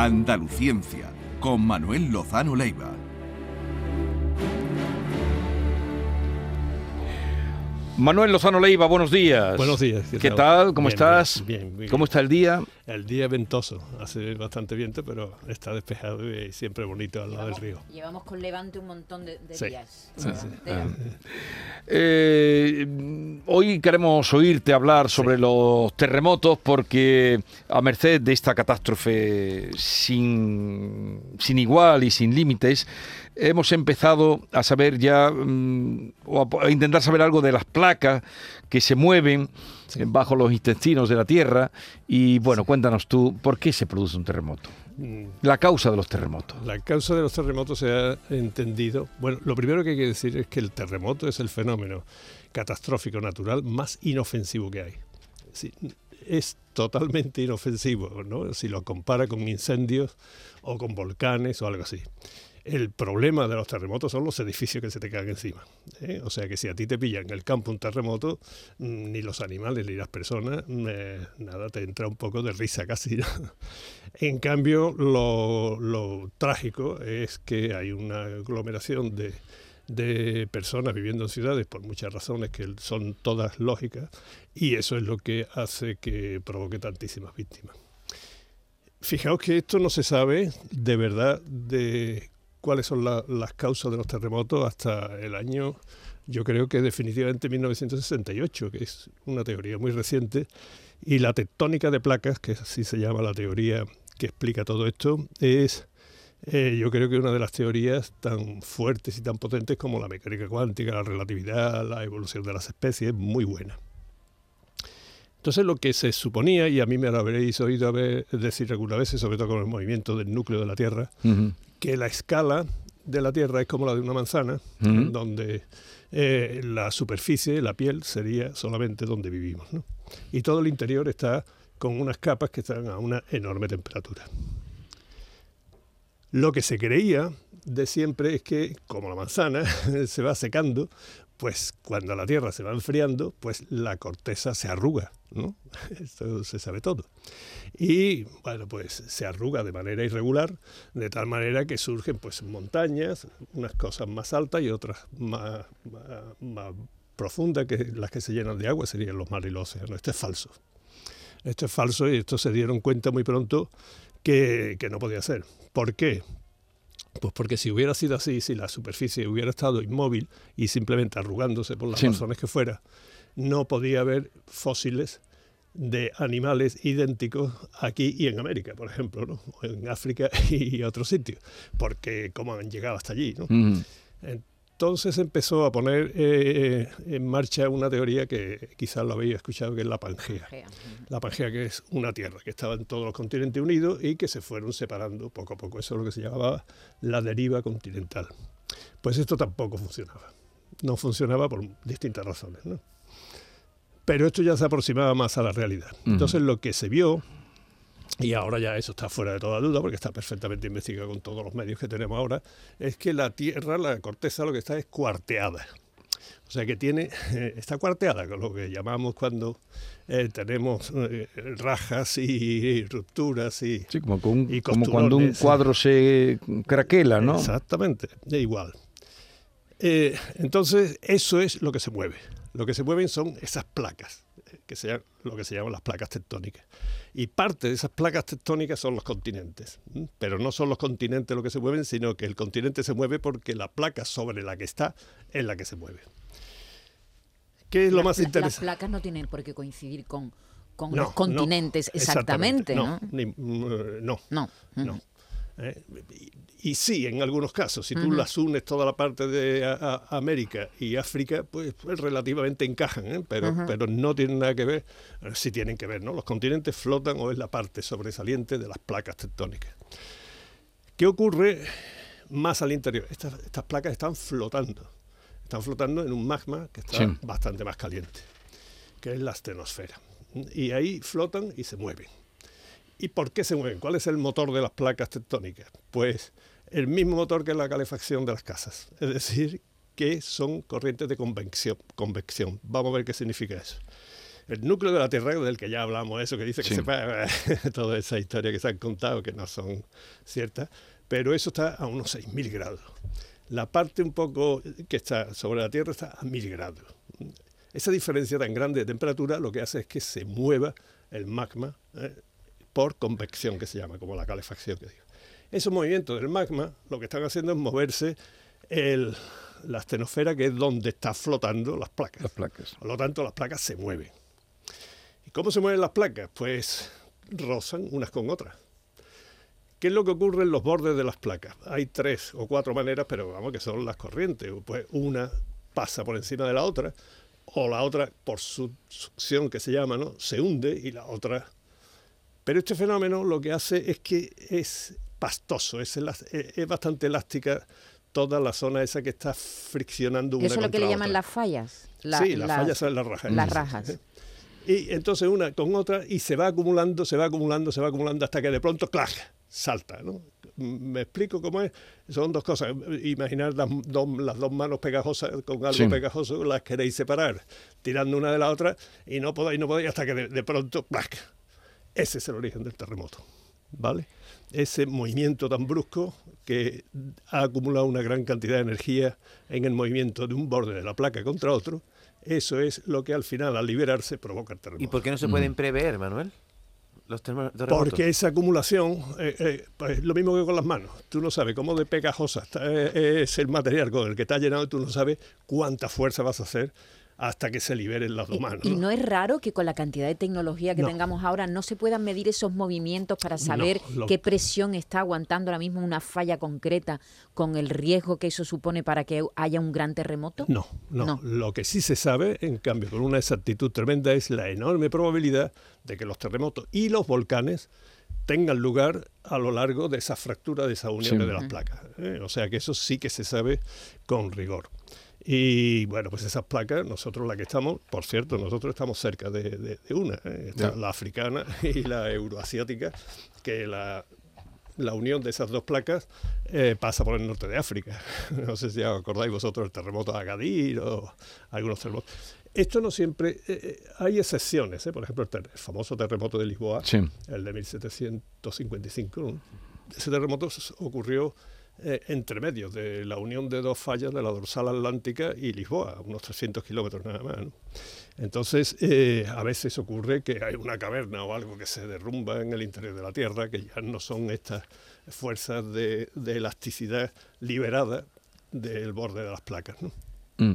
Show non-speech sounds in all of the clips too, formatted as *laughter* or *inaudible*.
Andaluciencia, con Manuel Lozano Leiva. Manuel Lozano Leiva, buenos días. Buenos días. ¿Qué, tal? ¿Cómo Bien, estás? bien, bien, ¿Cómo está el día? El día es ventoso, hace bastante viento, pero está despejado y siempre bonito al lado del río. Llevamos con Levante un montón de, de Sí, días. sí, sí. De- Eh, hoy queremos oírte hablar sobre los terremotos porque a merced de esta catástrofe sin, sin igual y sin límites, hemos empezado a saber ya mm, o a, a intentar saber algo de las placas que se mueven bajo los intestinos de la Tierra y bueno, cuéntanos tú, ¿por qué se produce un terremoto? Mm, La causa de los terremotos. La causa de los terremotos se ha entendido. Bueno, lo primero que hay que decir es que el terremoto es el fenómeno catastrófico natural más inofensivo que hay. Sí, es totalmente inofensivo, ¿no? Si lo compara con incendios o con volcanes o algo así. El problema de los terremotos son los edificios que se te caen encima. ¿eh? O sea que si a ti te pilla en el campo un terremoto, mm, ni los animales ni las personas, mm, eh, nada, te entra un poco de risa casi. ¿no? *laughs* En cambio, lo, lo trágico es que hay una aglomeración de, de personas viviendo en ciudades por muchas razones que son todas lógicas y eso es lo que hace que provoque tantísimas víctimas. Fijaos que esto no se sabe de verdad de cuáles son la- las causas de los terremotos hasta el año, yo creo que definitivamente 1968, que es una teoría muy reciente, y la tectónica de placas, que así se llama la teoría que explica todo esto, es eh, yo creo que una de las teorías tan fuertes y tan potentes como la mecánica cuántica, la relatividad, la evolución de las especies, muy buena. Entonces lo que se suponía, y a mí me lo habréis oído a ver- decir algunas veces, sobre todo con el movimiento del núcleo de la Tierra, Ujú. Que la escala de la Tierra es como la de una manzana, donde eh, la superficie, la piel, sería solamente donde vivimos. ¿no? Y todo el interior está con unas capas que están a una enorme temperatura. Lo que se creía de siempre es que, como la manzana *laughs* se va secando, pues cuando la Tierra se va enfriando, pues la corteza se arruga, ¿no? *laughs* Esto se sabe todo. Y bueno, pues se arruga de manera irregular, de tal manera que surgen pues montañas, unas cosas más altas y otras más, más, más profundas, que las que se llenan de agua serían los mares y los océanos. Esto es falso. Esto es falso y esto se dieron cuenta muy pronto que, que no podía ser. ¿Por qué? Pues porque si hubiera sido así, si la superficie hubiera estado inmóvil y simplemente arrugándose por las Sí. razones que fuera, no podía haber fósiles de animales idénticos aquí y en América, por ejemplo, ¿no? o en África *laughs* y otros sitios, porque cómo han llegado hasta allí. ¿no? Entonces empezó a poner eh, en marcha una teoría que quizás lo habéis escuchado, que es la Pangea. Gea. La Pangea, que es una tierra que estaba en todos los continentes unidos y que se fueron separando poco a poco. Eso es lo que se llamaba la deriva continental. Pues esto tampoco funcionaba. No funcionaba por distintas razones. ¿no? Pero esto ya se aproximaba más a la realidad. Entonces lo que se vio, y ahora ya eso está fuera de toda duda porque está perfectamente investigado con todos los medios que tenemos ahora, es que la tierra, la corteza, lo que está es cuarteada. O sea que tiene, eh, está cuarteada, con lo que llamamos cuando eh, tenemos eh, rajas y, rupturas y... Sí, como, con un- Y como cuando un cuadro se craquela, ¿no? Exactamente, da igual. Entonces, eso es lo que se mueve. Lo que se mueven son esas placas, eh, que sean lo que se llaman las placas tectónicas. Y parte de esas placas tectónicas son los continentes. Pero no son los continentes lo que se mueven, sino que el continente se mueve porque la placa sobre la que está es la que se mueve. ¿Qué es lo Las más pla- Las interesante? placas no tienen por qué coincidir con, con No, los no, continentes exactamente, ¿no? ni- mm, no. No. No. ¿Eh? Y, y sí, en algunos casos, si tú las unes toda la parte de a- a- América y África, pues, pues relativamente encajan, ¿eh? pero, no tienen nada que ver, eh, sí tienen que ver, ¿no? Los continentes flotan o es la parte sobresaliente de las placas tectónicas. ¿Qué ocurre más al interior? Estas, estas placas están flotando, están flotando en un magma que está Sí. bastante más caliente, que es la astenosfera. Y ahí flotan y se mueven. ¿Y por qué se mueven? ¿Cuál es el motor de las placas tectónicas? Pues el mismo motor que la calefacción de las casas. Es decir, que son corrientes de convección. convección. Vamos a ver qué significa eso. el núcleo de la Tierra, del que ya hablamos, eso que dice que sepa *laughs* toda esa historia que se han contado, que no son ciertas, pero eso está a unos 6.000 grados. La parte un poco que está sobre la Tierra está a 1.000 grados. Esa diferencia tan grande de temperatura lo que hace es que se mueva el magma eh, por convección, que se llama, como la calefacción que digo. Esos movimientos del magma lo que están haciendo es moverse el- la astenosfera, que es donde están flotando las placas. Las placas. Por lo tanto, las placas se mueven. ¿Y cómo se mueven las placas? Pues rozan unas con otras. ¿Qué es lo que ocurre en los bordes de las placas? Hay tres o cuatro maneras, pero vamos que son las corrientes. Pues una pasa por encima de la otra, o la otra, por su succión que se llama, ¿no? se hunde y la otra. Pero este fenómeno lo que hace es que es pastoso, es, elas- es es bastante elástica toda la zona esa que está friccionando una Eso es lo que le llaman otra. las fallas. La- sí, las las- fallas son las rajas. Las rajas. *laughs* Y entonces una con otra y se va acumulando, se va acumulando, se va acumulando hasta que de pronto ¡clac! salta. ¿no? ¿Me explico cómo es? Son dos cosas. Imaginar las dos, las dos manos pegajosas con algo Sí. pegajoso, las queréis separar, tirando una de la otra y no podéis, no podéis hasta que de, de pronto ¡clac! Ese es el origen del terremoto. ¿Vale? Ese movimiento tan brusco que ha acumulado una gran cantidad de energía en el movimiento de un borde de la placa contra otro, eso es lo que al final, al liberarse, provoca el terremoto. ¿Y por qué no se pueden prever, Manuel? Los. Porque esa acumulación, eh, eh, pues lo mismo que con las manos. Tú no sabes cómo de pegajosa está- eh, es el material con el que está llenado, tú no sabes cuánta fuerza vas a hacer hasta que se liberen las dos Y, manos. y ¿no? no es raro que con la cantidad de tecnología que No. tengamos ahora no se puedan medir esos movimientos para saber lo- qué presión está aguantando ahora mismo una falla concreta con el riesgo que eso supone para que haya un gran terremoto. No, no, No. Lo que sí se sabe, en cambio, con una exactitud tremenda, es la enorme probabilidad de que los terremotos y los volcanes tengan lugar a lo largo de esa fractura, de esa unión Sí. de las placas. ¿eh? O sea que eso sí que se sabe con rigor. Y bueno, pues esas placas, nosotros la que estamos, por cierto, nosotros estamos cerca de, de- de una, ¿eh? Está la africana *laughs* y la euroasiática, que la, la unión de esas dos placas eh, pasa por el norte de África. *laughs* No sé si os acordáis vosotros del terremoto de Agadir o algunos terremotos. Esto no siempre, eh, eh, hay excepciones, ¿eh? por ejemplo el, ter- el famoso terremoto de Lisboa, Sí. el de 1755. ¿no? Ese terremoto ocurrió eh, entre medios de la unión de dos fallas de la dorsal atlántica y Lisboa, unos 300 kilómetros nada más. Entonces, eh, a veces ocurre que hay una caverna o algo que se derrumba en el interior de la Tierra, que ya no son estas fuerzas de, elasticidad liberada del borde de las placas. ¿no? Mm.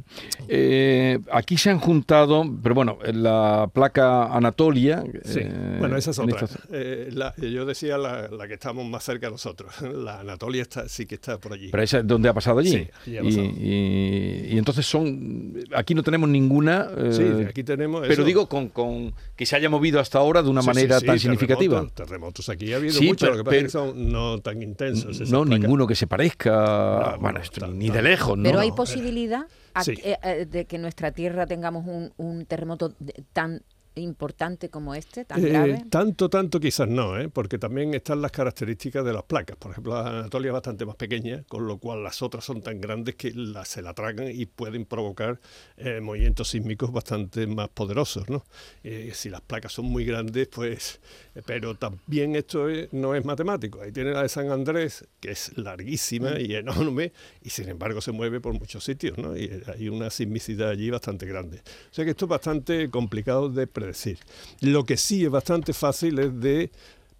Eh, aquí se han juntado, pero bueno, la placa Anatolia. Sí, eh, bueno, esa es otra. esta- Eh, la- yo decía la, la que estamos más cerca nosotros. La Anatolia está, sí que está por allí. Pero esa es donde ha pasado allí. Sí, allí ha y, pasado. y- y entonces son. Aquí no tenemos ninguna. eh, Sí, aquí tenemos pero eso. digo con, con que se haya movido hasta ahora de una Sí, manera sí, tan significativa. Terremotos, terremotos aquí ha habido Sí, muchos, pero- lo que pasa pero- son no tan intensos. No, placas. ninguno que se parezca. No, bueno, no, esto tan- ni de lejos, ¿no? Pero hay posibilidad sí. eh, eh, de que nuestra tierra tengamos un, un terremoto de- tan importante como este, tan Eh, grave. tanto, tanto quizás no, ¿eh? porque también están las características de las placas. Por ejemplo, la Anatolia es bastante más pequeña, con lo cual las otras son tan grandes que la- se la tragan y pueden provocar eh, movimientos sísmicos bastante más poderosos. ¿no? Eh, si las placas son muy grandes, pues... eh, Pero también esto es- no es matemático. Ahí tiene la de San Andrés, que es larguísima y enorme, y sin embargo se mueve por muchos sitios, ¿no? Y hay una sismicidad allí bastante grande. O sea que esto es bastante complicado de predecir. Lo que sí es bastante fácil es de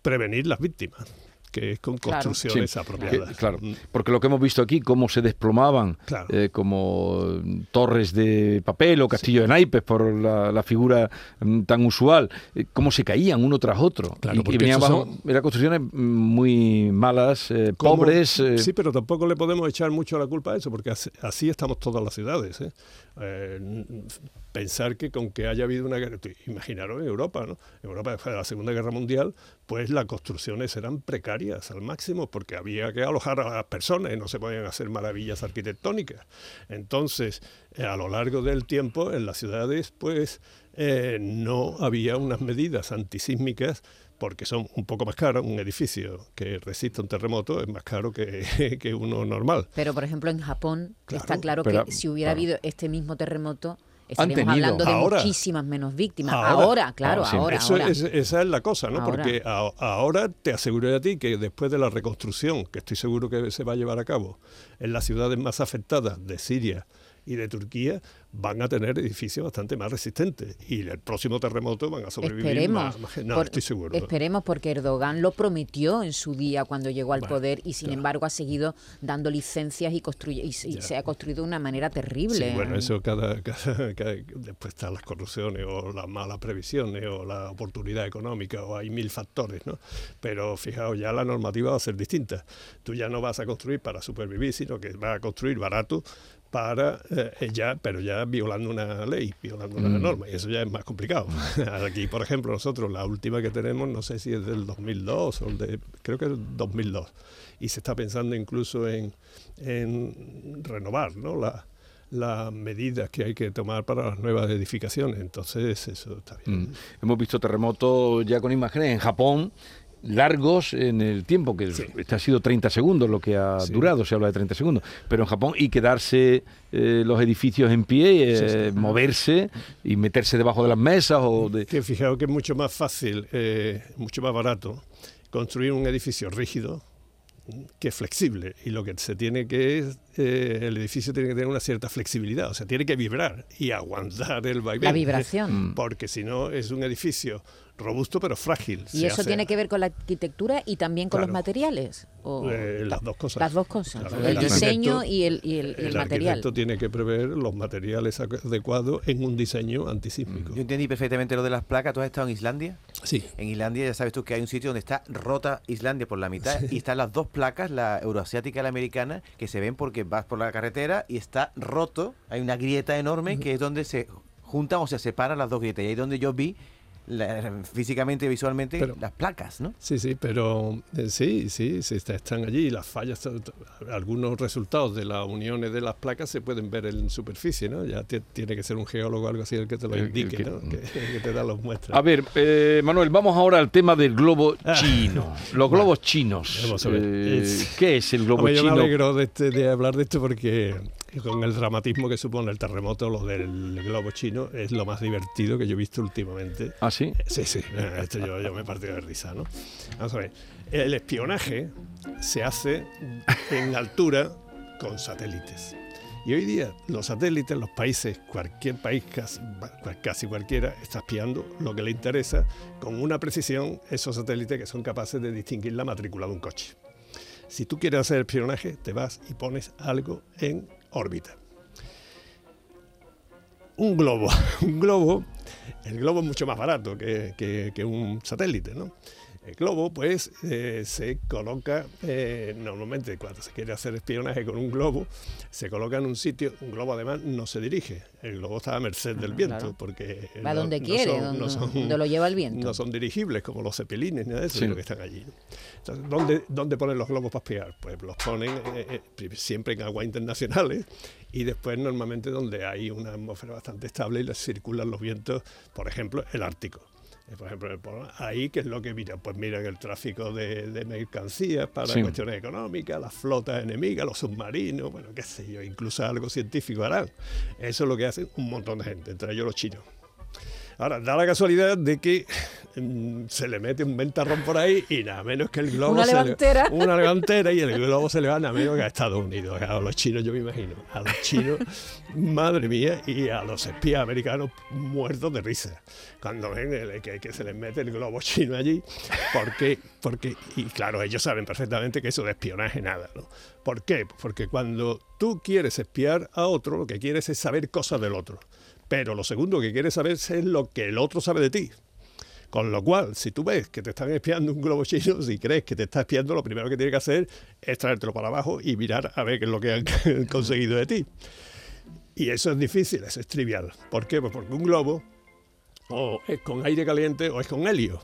prevenir las víctimas, que es con Claro. construcciones Sí, apropiadas. que- claro, Mm. porque lo que hemos visto aquí, cómo se desplomaban Claro. eh, como torres de papel o castillo de naipes por la, la figura mm, tan usual, eh, cómo se caían uno tras otro. Claro, y, venían estos abajo, son- eran construcciones muy malas, eh, pobres. eh, Sí, pero tampoco le podemos echar mucho la culpa a eso, porque así, así estamos todas las ciudades. ¿eh? Eh, pensar que con que haya habido una guerra, imaginaros en Europa, ¿no? En Europa después de la Segunda Guerra Mundial, pues las construcciones eran precarias al máximo, porque había que alojar a las personas y no se podían hacer maravillas arquitectónicas. Entonces, eh, a lo largo del tiempo, en las ciudades, pues eh, no había unas medidas antisísmicas porque son un poco más caros. Un edificio que resista un terremoto es más caro que, *laughs* que uno normal. Pero, por ejemplo, en Japón Claro, está claro pero- que si hubiera claro. habido este mismo terremoto, Tenido. hablando de Ahora. muchísimas menos víctimas. Ahora. Ahora, claro, Ah, sí. ahora, Eso ahora. es- esa es la cosa, ¿no? Ahora. Porque a- ahora te aseguro a ti que después de la reconstrucción, que estoy seguro que se va a llevar a cabo en las ciudades más afectadas de Siria y de Turquía, van a tener edificios bastante más resistentes. Y el próximo terremoto van a sobrevivir Esperemos. más. más- no, por- estoy seguro. Esperemos porque Erdogan lo prometió en su día cuando llegó al Bueno, poder y sin embargo ha seguido dando licencias y, construye, y, se- y Ya. se ha construido de una manera terrible. Sí, bueno, eso cada, *laughs* cada- cada- después están las corrupciones o las malas previsiones o la oportunidad económica o hay mil factores, ¿no? Pero fijaos, ya la normativa va a ser distinta. Tú ya no vas a construir para supervivir, sino que vas a construir barato para eh, ya, pero ya violando una ley, violando una Mm. norma, y eso ya es más complicado. *laughs* Aquí, por ejemplo, nosotros la última que tenemos, no sé si es del 2002 o de, creo que es del 2002, y se está pensando incluso en, en renovar, ¿no? La, las medidas que hay que tomar para las nuevas edificaciones. Entonces, eso está bien. Mm. Hemos visto terremotos ya con imágenes en Japón largos en el tiempo, que Sí. este ha sido 30 segundos lo que ha Sí. durado, se habla de 30 segundos, pero en Japón y quedarse eh, los edificios en pie, eh, Sí, moverse y meterse debajo de las mesas o de... Que fijaos que es mucho más fácil, eh, mucho más barato construir un edificio rígido que flexible. Y lo que se tiene que es, eh, el edificio tiene que tener una cierta flexibilidad, o sea, tiene que vibrar y aguantar el vaivén. La vibración. Mm. *laughs* Porque si no, es un edificio robusto pero frágil. Y eso hace- tiene que ver con la arquitectura y también con los materiales. ¿O Eh, las dos cosas. Las dos cosas. Claro, el el diseño y el, y el- el el material. arquitecto tiene que prever los materiales adecuados en un diseño antisísmico. Yo entendí perfectamente lo de las placas. ¿Tú has estado en Islandia? Sí. En Islandia ya sabes tú que hay un sitio donde está rota Islandia por la mitad y están las dos placas, la euroasiática y la americana, que se ven porque vas por la carretera y está roto. Hay una grieta enorme que es donde se juntan o se separan las dos grietas. Y ahí es donde yo vi la- físicamente y visualmente Pero- las placas, ¿no? Sí, sí, pero eh, sí, sí, sí, está- están allí. Las fallas, algunos resultados de las uniones de las placas se pueden ver en superficie, ¿no? Ya ti- tiene que ser un geólogo o algo así el que te lo El- el indique, que- ¿no? Que, que te da los muestras. A ver, eh, Manuel, vamos ahora al tema del globo Ah. chino. *laughs* Los globos chinos. Vamos a ver. Eh, ¿Qué es el globo Hombre, yo me chino? alegro de, este- de hablar de esto porque con el dramatismo que supone el terremoto, lo del globo chino, es lo más divertido que yo he visto últimamente. ¿Ah, sí? Sí, sí, *laughs* esto yo, yo me he partido de risa, ¿no? Vamos a ver, el espionaje se hace en altura con satélites. Y hoy día los satélites, los países, cualquier país, casi cualquiera, está espiando lo que le interesa con una precisión esos satélites que son capaces de distinguir la matrícula de un coche. Si tú quieres hacer espionaje, te vas y pones algo en órbita. Un globo, *laughs* un globo, el globo es mucho más barato que, que- que un satélite, ¿no? El globo, pues, eh, se coloca, eh, normalmente cuando se quiere hacer espionaje con un globo, se coloca en un sitio, un globo además no se dirige, el globo está a merced del viento, claro. porque Va no- donde no quiere, son- donde, no son- donde lo lleva el viento. no son dirigibles como los cepelines, ni nada de eso, Sí. sino que están allí. Entonces, ¿dónde, ¿dónde ponen los globos para espiar? Pues los ponen eh, eh, siempre en aguas internacionales y después normalmente donde hay una atmósfera bastante estable y les circulan los vientos, por ejemplo, el Ártico. Eh, Por ejemplo, ahí, ¿qué es lo que miran? Pues miran el tráfico de, de mercancías para Sí. cuestiones económicas, las flotas enemigas, los submarinos, bueno, qué sé yo, incluso algo científico harán. Eso es lo que hacen un montón de gente, entre ellos los chinos. Ahora, da la casualidad de que mm, se le mete un ventarrón por ahí y nada menos que el globo. Una se le- levantera. *laughs* una levantera y el globo se le va nada menos que a Estados Unidos. A los chinos, yo me imagino. A los chinos, *laughs* madre mía, y a los espías americanos muertos de risa. Cuando ven el- que, que se les mete el globo chino allí. Porque, porque, y claro, ellos saben perfectamente que eso de espionaje nada, ¿no? ¿Por qué? Porque cuando tú quieres espiar a otro, lo que quieres es saber cosas del otro. Pero lo segundo que quieres saber es lo que el otro sabe de ti. Con lo cual, si tú ves que te están espiando un globo chino, *laughs* si crees que te está espiando, lo primero que tienes que hacer es traértelo para abajo y mirar a ver qué es lo que han *laughs* conseguido de ti. Y eso es difícil, eso es trivial. ¿Por qué? Pues porque un globo o es con aire caliente o es con helio.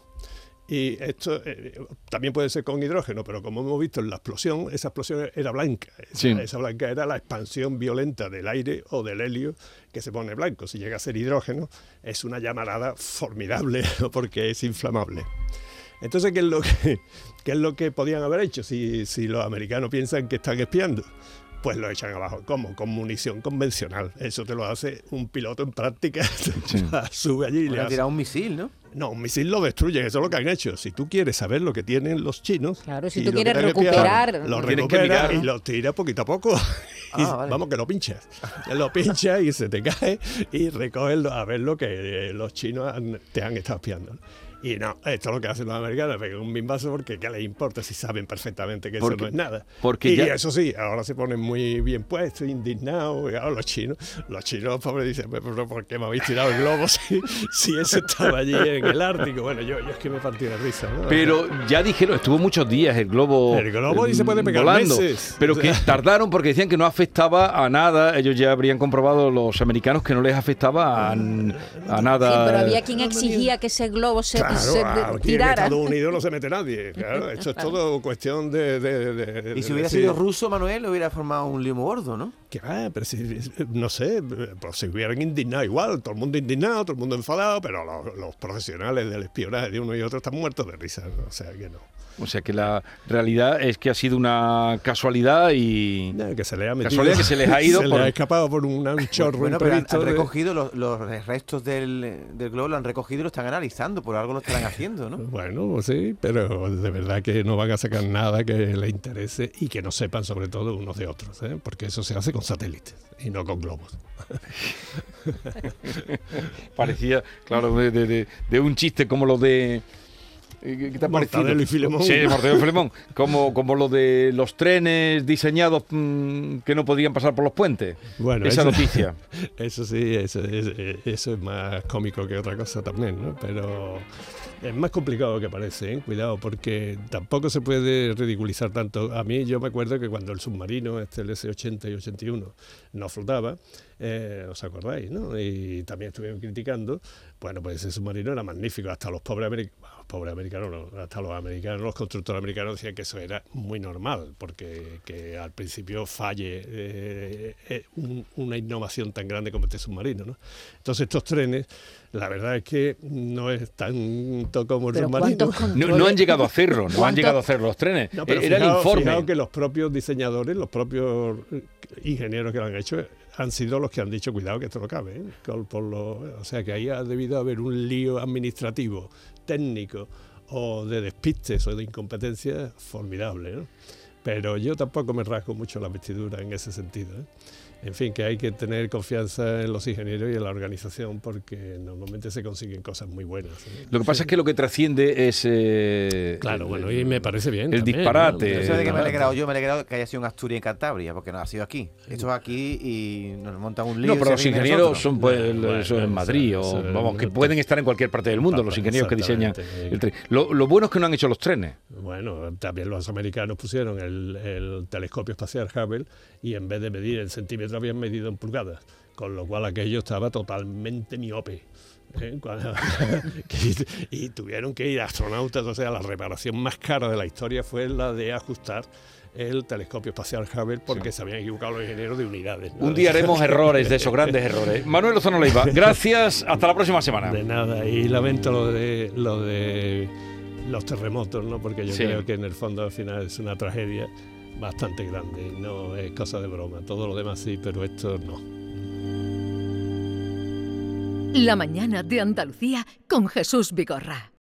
Y esto eh, también puede ser con hidrógeno, pero como hemos visto en la explosión, esa explosión era blanca. Esa, Sí. esa blanca era la expansión violenta del aire o del helio que se pone blanco. Si llega a ser hidrógeno, es una llamarada formidable *laughs* porque es inflamable. Entonces, ¿qué es lo que, qué es lo que podían haber hecho si, si los americanos piensan que están espiando? Pues lo echan abajo. ¿Cómo? Con munición convencional. Eso te lo hace un piloto en práctica. *laughs* Sube allí y le Le ha hace... tirado un misil, ¿no? No, un misil lo destruyen, eso es lo que han hecho. Si tú quieres saber lo que tienen los chinos, Claro, si y tú quieres recuperar- lo que recupera mirar, ¿no? y lo tira poquito a poco. Y, Ah, vale. Vamos, que lo pinchas. Lo pinchas y se te cae y recoges a ver lo que eh, los chinos han- te han estado espiando. Y no, esto es lo que hacen los americanos, pegan un bimbazo porque ¿qué les importa si saben perfectamente que Porque- eso no es nada? porque y ya- eso sí, ahora se ponen muy bien puestos, indignados, y ahora los chinos, los chinos pobres dicen, pero ¿por qué me habéis tirado el globo si, si eso estaba allí en el Ártico? Bueno, yo, yo es que me partí de risa. ¿no? Pero ya dijeron, estuvo muchos días el globo. El globo y se puede pegar volando, meses. Pero O que tardaron porque decían que no afectaba a nada. Ellos ya habrían comprobado los americanos que no les afectaba a, a nada. Sí, pero había quien exigía que ese globo se, Claro, se de- aquí en tirara. Estados Unidos no se mete nadie. Claro, esto es todo cuestión de. de- de- de Y si hubiera decir, sido ruso, Manuel, hubiera formado un limo gordo, ¿no? Que va, pero si, no sé, pues se hubieran indignado igual, todo el mundo indignado, todo el mundo enfadado, pero los, los profesionales del espionaje de uno y otro están muertos de risa, ¿no? o sea que no. O sea que la realidad es que ha sido una casualidad y. Nada, que se le ha metido. Casualidad que se les ha *laughs* ido se por- le ha escapado por un, un chorro Bueno, pero han, han de- recogido los, los restos del, del globo, lo han recogido y lo están analizando, por algo lo estarán haciendo, ¿no? Bueno, pues sí, pero de verdad que no van a sacar nada que les interese y que no sepan sobre todo unos de otros, ¿eh? porque eso se hace con satélites y no con globos. *laughs* Parecía, claro, de, de- de- de un chiste como lo de. Eh, ¿Qué te ha parecido? Mortadelo y Filemón. Sí, Mortadelo y Filemón. Como, como lo de los trenes diseñados mm, que no podían pasar por los puentes. Bueno, Esa eso- noticia. *laughs* Eso sí, eso, es- eso es más cómico que otra cosa también, ¿no? Pero es más complicado que parece, ¿eh? cuidado, porque tampoco se puede ridiculizar tanto. A mí yo me acuerdo que cuando el submarino, este el S-80 y 81, no flotaba, eh, ¿os acordáis? ¿no? Y también estuvieron criticando, bueno, pues ese submarino era magnífico, hasta los pobres americanos, los pobres americanos, no, hasta los americanos, los constructores americanos decían que eso era muy normal, porque que al principio falle eh, eh, un- una innovación tan grande como este submarino, ¿no? Entonces estos trenes, la verdad es que no es tanto como el submarino. ¿cuántos *laughs* No, no han llegado a hacerlo, no han ¿Cuánto- llegado a hacer los trenes. No, pero Era el fijaos- informe. fijaos que los propios diseñadores, los propios eh, ingenieros que lo han hecho, han sido los que han dicho, cuidado que esto no cabe. ¿eh? Por lo- o sea que ahí ha debido haber un lío administrativo, técnico o de despistes o de incompetencia formidable. Pero yo tampoco me rasgo mucho la vestidura en ese sentido. ¿eh? En fin, que hay que tener confianza en los ingenieros y en la organización porque normalmente se consiguen cosas muy buenas. ¿eh? Lo que pasa es que lo que trasciende es. eh, Claro, el- bueno, y me parece bien. el también, disparate. ¿no? Eso de que me he alegrado yo, me he alegrado que haya sido en Asturias y en Cantabria, porque no ha sido aquí. Esto es aquí y nos montan un lío. No, pero los ingenieros son pues, Bueno, eso en Madrid, o vamos, que pueden estar en cualquier parte del mundo, los ingenieros que diseñan el tren. Lo, lo bueno es que no han hecho los trenes. Bueno, también los americanos pusieron el, el telescopio espacial Hubble y en vez de medir en centímetros habían medido en pulgadas, con lo cual aquello estaba totalmente miope. ¿eh? *laughs* Cuando- y, tuvieron que ir astronautas, o sea, la reparación más cara de la historia fue la de ajustar el telescopio espacial Hubble porque se habían equivocado los ingenieros de unidades. ¿no? Un día haremos *laughs* errores de esos grandes errores. Manuel Lozano Leiva, *laughs* gracias, hasta la próxima semana. De nada, y lamento lo de lo de los terremotos, ¿no? Porque yo Sí. creo que en el fondo al final es una tragedia bastante grande, no es cosa de broma. Todo lo demás sí, pero esto no. La mañana de Andalucía con Jesús Vigorra.